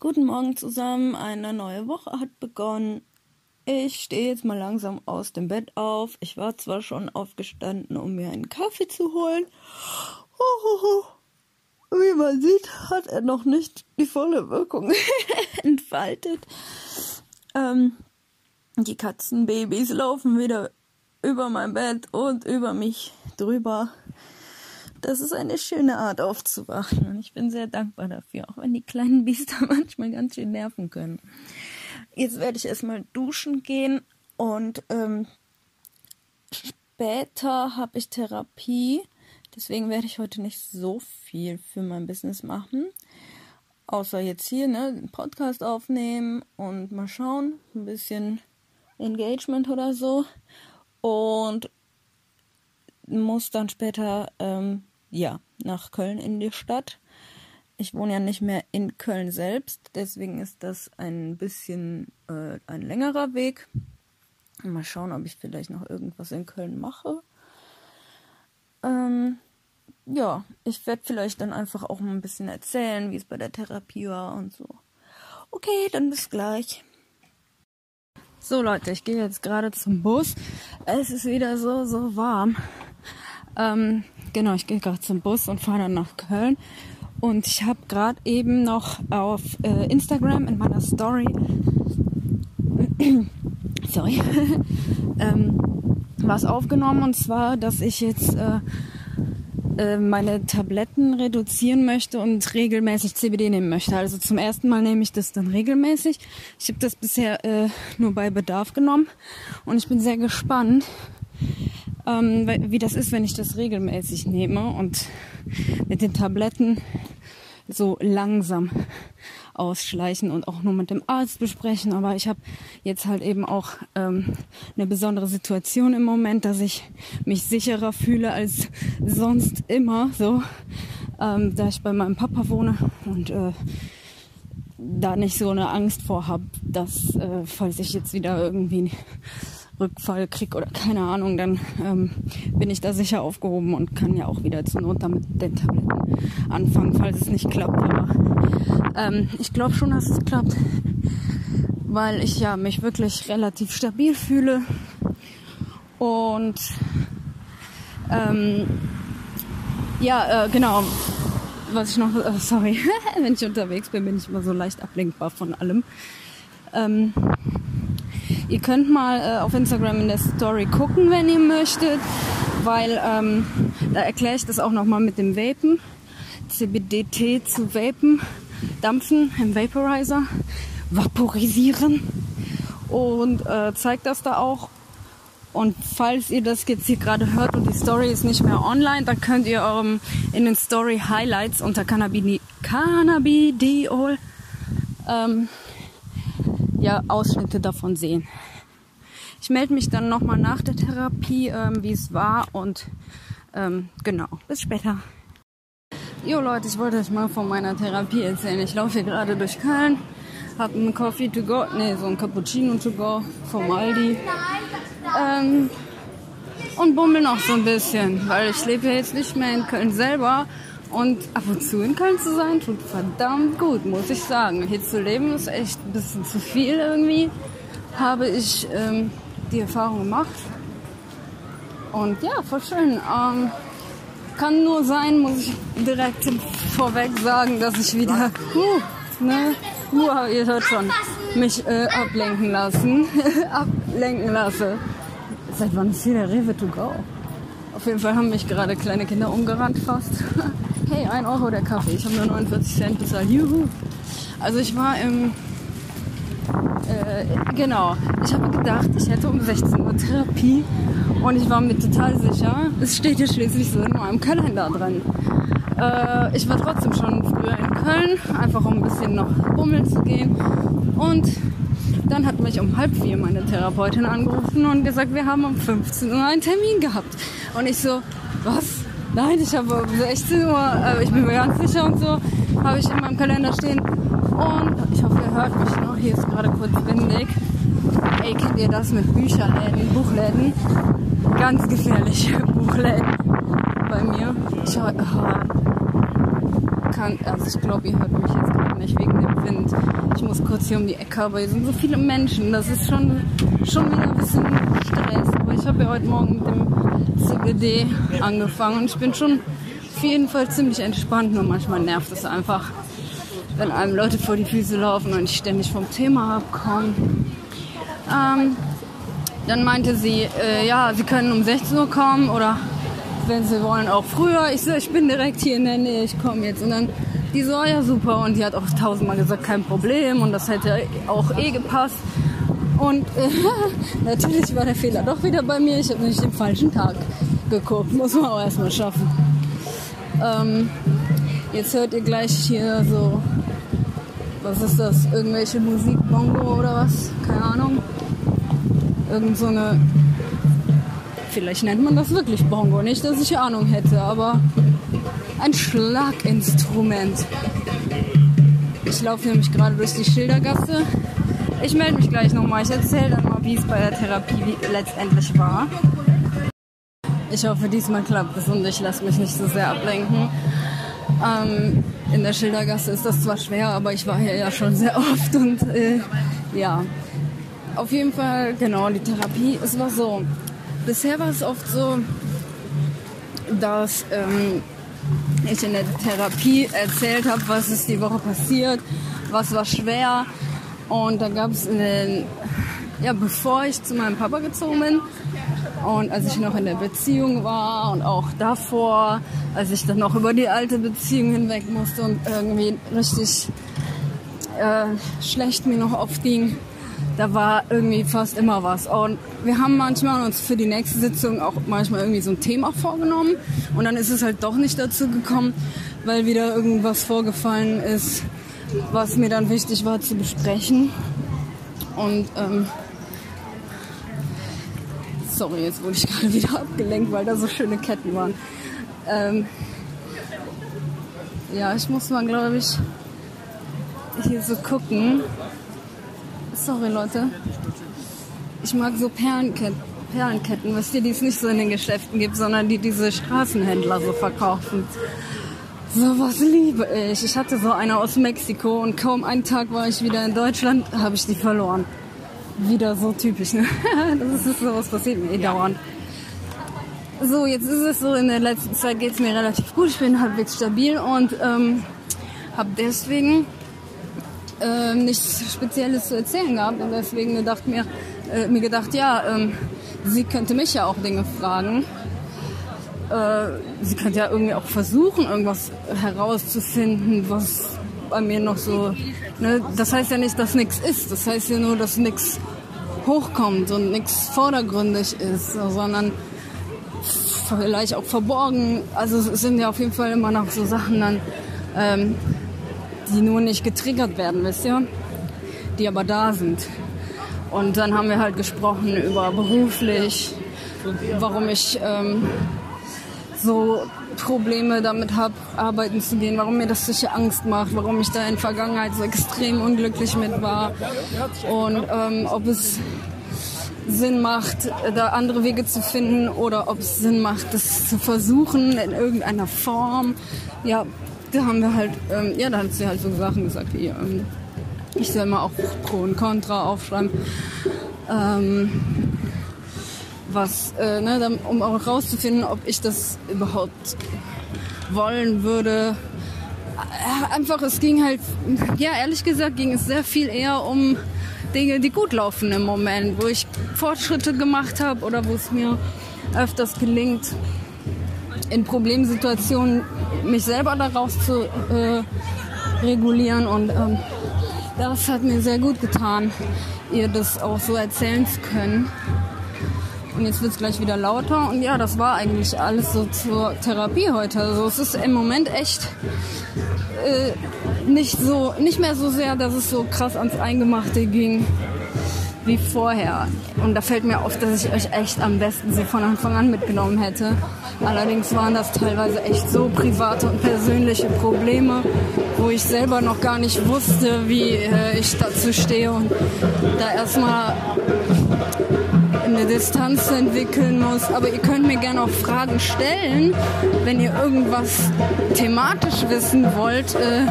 Guten Morgen zusammen, eine neue Woche hat begonnen. Ich stehe jetzt mal langsam aus dem Bett auf. Ich war zwar schon aufgestanden, um mir einen Kaffee zu holen. Wie man sieht, hat er noch nicht die volle Wirkung entfaltet. Ähm, die Katzenbabys laufen wieder über mein Bett und über mich drüber. Das ist eine schöne Art aufzuwachen und ich bin sehr dankbar dafür, auch wenn die kleinen Biester manchmal ganz schön nerven können. Jetzt werde ich erstmal duschen gehen und ähm, später habe ich Therapie. Deswegen werde ich heute nicht so viel für mein Business machen. Außer jetzt hier, ne, den Podcast aufnehmen und mal schauen, ein bisschen Engagement oder so. Und muss dann später ähm, ja, nach Köln in die Stadt. Ich wohne ja nicht mehr in Köln selbst, deswegen ist das ein bisschen äh, ein längerer Weg. Mal schauen, ob ich vielleicht noch irgendwas in Köln mache. Ähm, ja, ich werde vielleicht dann einfach auch mal ein bisschen erzählen, wie es bei der Therapie war und so. Okay, dann bis gleich. So Leute, ich gehe jetzt gerade zum Bus. Es ist wieder so, so warm. Ähm, genau, ich gehe gerade zum Bus und fahre dann nach Köln. Und ich habe gerade eben noch auf äh, Instagram in meiner Story, sorry, ähm, was aufgenommen. Und zwar, dass ich jetzt äh, äh, meine Tabletten reduzieren möchte und regelmäßig CBD nehmen möchte. Also zum ersten Mal nehme ich das dann regelmäßig. Ich habe das bisher äh, nur bei Bedarf genommen und ich bin sehr gespannt, ähm, wie das ist, wenn ich das regelmäßig nehme und mit den Tabletten so langsam ausschleichen und auch nur mit dem Arzt besprechen. Aber ich habe jetzt halt eben auch ähm, eine besondere Situation im Moment, dass ich mich sicherer fühle als sonst immer so, ähm, da ich bei meinem Papa wohne und äh, da nicht so eine Angst vor habe, dass äh, falls ich jetzt wieder irgendwie Rückfall krieg oder keine Ahnung, dann ähm, bin ich da sicher aufgehoben und kann ja auch wieder zur Not damit den Tabletten anfangen, falls es nicht klappt. Aber ähm, ich glaube schon, dass es klappt, weil ich ja mich wirklich relativ stabil fühle und ähm, ja, äh, genau. Was ich noch, äh, sorry, wenn ich unterwegs bin, bin ich immer so leicht ablenkbar von allem. Ähm, Ihr könnt mal äh, auf Instagram in der Story gucken, wenn ihr möchtet, weil ähm, da erkläre ich das auch nochmal mit dem Vapen. CBDT zu Vapen, dampfen im Vaporizer, vaporisieren und äh, zeigt das da auch. Und falls ihr das jetzt hier gerade hört und die Story ist nicht mehr online, dann könnt ihr ähm, in den Story Highlights unter Cannabidiol ähm, ja, Ausschnitte davon sehen. Ich melde mich dann nochmal nach der Therapie, ähm, wie es war und ähm, genau, bis später. Jo Leute, ich wollte euch mal von meiner Therapie erzählen. Ich laufe hier gerade durch Köln, habe einen Coffee to go, nee, so ein Cappuccino to go vom Aldi. Ähm, und bummel noch so ein bisschen, weil ich lebe ja jetzt nicht mehr in Köln selber, und ab und zu in Köln zu sein, tut verdammt gut, muss ich sagen. Hier zu leben ist echt ein bisschen zu viel irgendwie. Habe ich ähm, die Erfahrung gemacht. Und ja, voll schön. Ähm, kann nur sein, muss ich direkt vorweg sagen, dass ich wieder, uh, ne, uh, ihr hört schon, mich äh, ablenken lassen, ablenken lasse. Seit wann ist hier der Rewe to go? Auf jeden Fall haben mich gerade kleine Kinder umgerannt fast. hey, 1 Euro der Kaffee. Ich habe nur 49 Cent bezahlt. Juhu. Also ich war im... Äh, genau. Ich habe gedacht, ich hätte um 16 Uhr Therapie und ich war mir total sicher, es steht hier schließlich so in meinem Kalender drin. Äh, ich war trotzdem schon früher in Köln, einfach um ein bisschen noch bummeln zu gehen. Und dann hat mich um halb vier meine Therapeutin angerufen und gesagt, wir haben um 15 Uhr einen Termin gehabt. Und ich so, was? Nein, ich habe um 16 Uhr, äh, ich bin mir ganz sicher und so, habe ich in meinem Kalender stehen. Und ich hoffe, ihr hört mich noch. Hier ist gerade kurz windig. Ey, kennt ihr das mit Bücherläden, Buchläden? Ganz gefährliche Buchläden bei mir. Ich oh, kann, also ich glaube, ihr hört mich jetzt gerade nicht wegen dem Wind. Ich muss kurz hier um die Ecke, aber hier sind so viele Menschen. Das ist schon, schon wieder ein bisschen Stress. Aber ich habe ja heute Morgen mit dem CBD angefangen und ich bin schon auf jeden Fall ziemlich entspannt. Nur manchmal nervt es einfach, wenn einem Leute vor die Füße laufen und ich ständig vom Thema abkomme. Ähm, dann meinte sie, äh, ja, sie können um 16 Uhr kommen oder wenn sie wollen auch früher. Ich so, ich bin direkt hier in der Nähe, ich komme jetzt. Und dann die so, ja super. Und die hat auch tausendmal gesagt, kein Problem. Und das hätte auch eh gepasst. Und äh, natürlich war der Fehler doch wieder bei mir. Ich habe nämlich den falschen Tag geguckt. Muss man auch erstmal schaffen. Ähm, jetzt hört ihr gleich hier so, was ist das? Irgendwelche Musik, Bongo oder was? Keine Ahnung. Irgend so eine, vielleicht nennt man das wirklich Bongo. Nicht, dass ich Ahnung hätte, aber ein Schlaginstrument. Ich laufe nämlich gerade durch die Schildergasse. Ich melde mich gleich nochmal. Ich erzähle dann mal, wie es bei der Therapie letztendlich war. Ich hoffe, diesmal klappt es und ich lasse mich nicht so sehr ablenken. Ähm, in der Schildergasse ist das zwar schwer, aber ich war hier ja schon sehr oft und äh, ja. Auf jeden Fall, genau, die Therapie, es war so. Bisher war es oft so, dass ähm, ich in der Therapie erzählt habe, was ist die Woche passiert, was war schwer. Und da gab es, ja, bevor ich zu meinem Papa gezogen bin und als ich noch in der Beziehung war und auch davor, als ich dann noch über die alte Beziehung hinweg musste und irgendwie richtig äh, schlecht mir noch oft ging, da war irgendwie fast immer was. Und wir haben manchmal uns für die nächste Sitzung auch manchmal irgendwie so ein Thema vorgenommen. Und dann ist es halt doch nicht dazu gekommen, weil wieder irgendwas vorgefallen ist, was mir dann wichtig war zu besprechen. Und ähm, sorry, jetzt wurde ich gerade wieder abgelenkt, weil da so schöne Ketten waren. Ähm, ja, ich muss mal, glaube ich, hier so gucken. Sorry, Leute. Ich mag so Perlenketten, Perlenketten, wisst ihr, die es nicht so in den Geschäften gibt, sondern die diese Straßenhändler so verkaufen. Sowas liebe ich. Ich hatte so eine aus Mexiko und kaum einen Tag war ich wieder in Deutschland, habe ich die verloren. Wieder so typisch, ne? Das ist sowas passiert mir eh dauernd. So, jetzt ist es so, in der letzten Zeit geht es mir relativ gut. Ich bin halbwegs stabil und ähm, habe deswegen äh, nichts Spezielles zu erzählen gehabt und deswegen gedacht mir, äh, mir gedacht, ja, ähm, sie könnte mich ja auch Dinge fragen. Äh, sie könnte ja irgendwie auch versuchen, irgendwas herauszufinden, was bei mir noch so. Ne? Das heißt ja nicht, dass nichts ist. Das heißt ja nur, dass nichts hochkommt und nichts vordergründig ist, sondern vielleicht auch verborgen. Also es sind ja auf jeden Fall immer noch so Sachen dann, ähm, die nur nicht getriggert werden, wisst ihr? Die aber da sind. Und dann haben wir halt gesprochen über beruflich, warum ich ähm, so Probleme damit habe, arbeiten zu gehen, warum mir das solche Angst macht, warum ich da in der Vergangenheit so extrem unglücklich mit war und ähm, ob es Sinn macht, da andere Wege zu finden oder ob es Sinn macht, das zu versuchen in irgendeiner Form. Ja, da haben wir halt, ähm, ja, da hat sie halt so Sachen gesagt wie, ähm, ich soll mal auch Pro und Contra aufschreiben. Ähm, was, äh, ne, um auch rauszufinden, ob ich das überhaupt wollen würde. Äh, einfach, es ging halt, ja, ehrlich gesagt, ging es sehr viel eher um Dinge, die gut laufen im Moment, wo ich Fortschritte gemacht habe oder wo es mir öfters gelingt, in Problemsituationen mich selber daraus zu äh, regulieren und ähm, das hat mir sehr gut getan, ihr das auch so erzählen zu können. Und jetzt wird es gleich wieder lauter. Und ja, das war eigentlich alles so zur Therapie heute. Also es ist im Moment echt äh, nicht so, nicht mehr so sehr, dass es so krass ans Eingemachte ging wie vorher. Und da fällt mir auf, dass ich euch echt am besten so von Anfang an mitgenommen hätte. Allerdings waren das teilweise echt so private und persönliche Probleme, wo ich selber noch gar nicht wusste, wie äh, ich dazu stehe und da erstmal eine Distanz entwickeln muss. Aber ihr könnt mir gerne auch Fragen stellen, wenn ihr irgendwas thematisch wissen wollt. Äh,